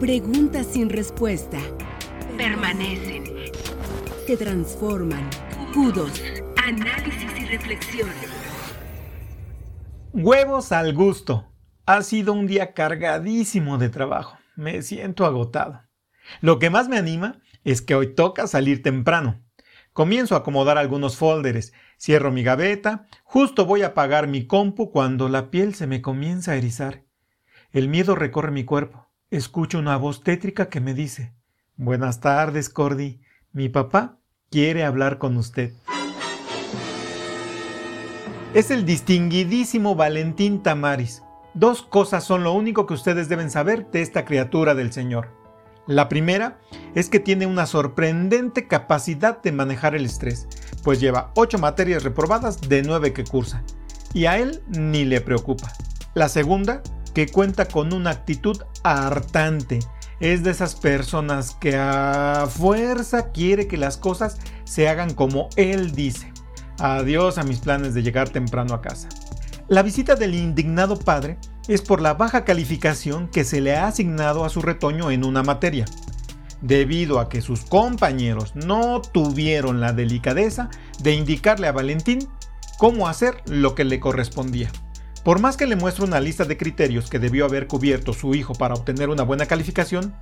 Preguntas sin respuesta. Permanecen. Se transforman. Kudos. Análisis y reflexión. Huevos al gusto. Ha sido un día cargadísimo de trabajo. Me siento agotado. Lo que más me anima es que hoy toca salir temprano. Comienzo a acomodar algunos folders, cierro mi gaveta, justo voy a apagar mi compu cuando la piel se me comienza a erizar. El miedo recorre mi cuerpo. Escucho una voz tétrica que me dice, Buenas tardes, Cordy. Mi papá quiere hablar con usted. Es el distinguidísimo Valentín Tamaris. Dos cosas son lo único que ustedes deben saber de esta criatura del Señor. La primera es que tiene una sorprendente capacidad de manejar el estrés, pues lleva 8 materias reprobadas de 9 que cursa, y a él ni le preocupa. La segunda, que cuenta con una actitud hartante, es de esas personas que a fuerza quiere que las cosas se hagan como él dice. Adiós a mis planes de llegar temprano a casa. La visita del indignado padre es por la baja calificación que se le ha asignado a su retoño en una materia, debido a que sus compañeros no tuvieron la delicadeza de indicarle a Valentín cómo hacer lo que le correspondía. Por más que le muestre una lista de criterios que debió haber cubierto su hijo para obtener una buena calificación,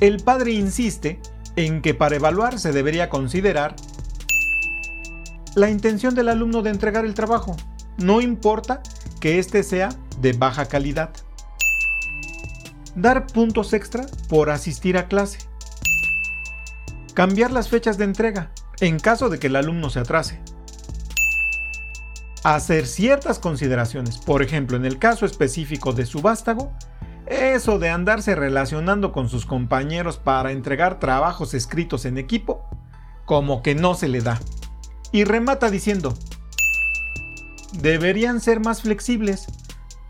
el padre insiste en que para evaluar se debería considerar la intención del alumno de entregar el trabajo, no importa que éste sea de baja calidad. Dar puntos extra por asistir a clase. Cambiar las fechas de entrega en caso de que el alumno se atrase. Hacer ciertas consideraciones, por ejemplo, en el caso específico de su vástago, eso de andarse relacionando con sus compañeros para entregar trabajos escritos en equipo, como que no se le da. Y remata diciendo, deberían ser más flexibles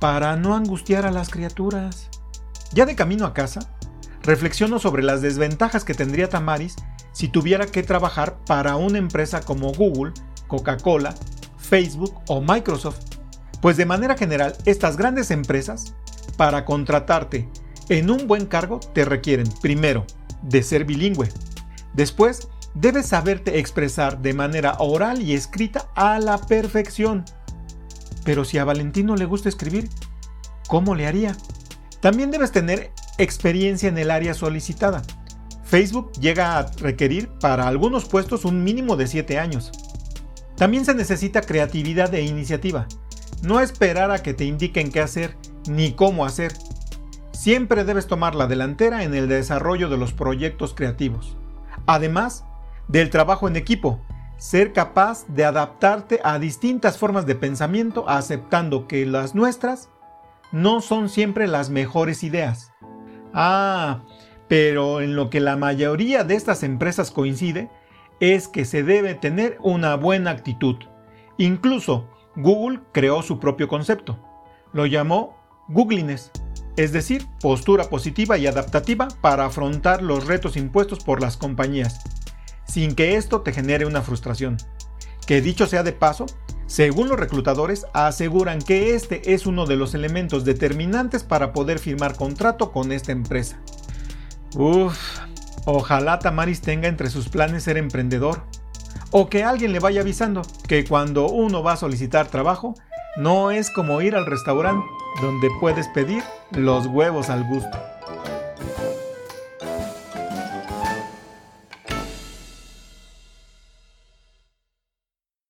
para no angustiar a las criaturas. Ya de camino a casa, reflexiono sobre las desventajas que tendría Tamaris si tuviera que trabajar para una empresa como Google, Coca-Cola, Facebook o Microsoft. Pues de manera general, estas grandes empresas, para contratarte en un buen cargo, te requieren, primero, de ser bilingüe. Después, debes saberte expresar de manera oral y escrita a la perfección. Pero si a Valentino le gusta escribir, ¿cómo le haría? También debes tener experiencia en el área solicitada. Facebook llega a requerir para algunos puestos un mínimo de 7 años. También se necesita creatividad e iniciativa. No esperar a que te indiquen qué hacer ni cómo hacer. Siempre debes tomar la delantera en el desarrollo de los proyectos creativos. Además del trabajo en equipo, ser capaz de adaptarte a distintas formas de pensamiento aceptando que las nuestras no son siempre las mejores ideas. Ah, pero en lo que la mayoría de estas empresas coincide es que se debe tener una buena actitud. Incluso Google creó su propio concepto. Lo llamó Googliness, es decir, postura positiva y adaptativa para afrontar los retos impuestos por las compañías sin que esto te genere una frustración. Que dicho sea de paso, según los reclutadores, aseguran que este es uno de los elementos determinantes para poder firmar contrato con esta empresa. Uf, ojalá Tamaris tenga entre sus planes ser emprendedor. O que alguien le vaya avisando que cuando uno va a solicitar trabajo, no es como ir al restaurante donde puedes pedir los huevos al gusto.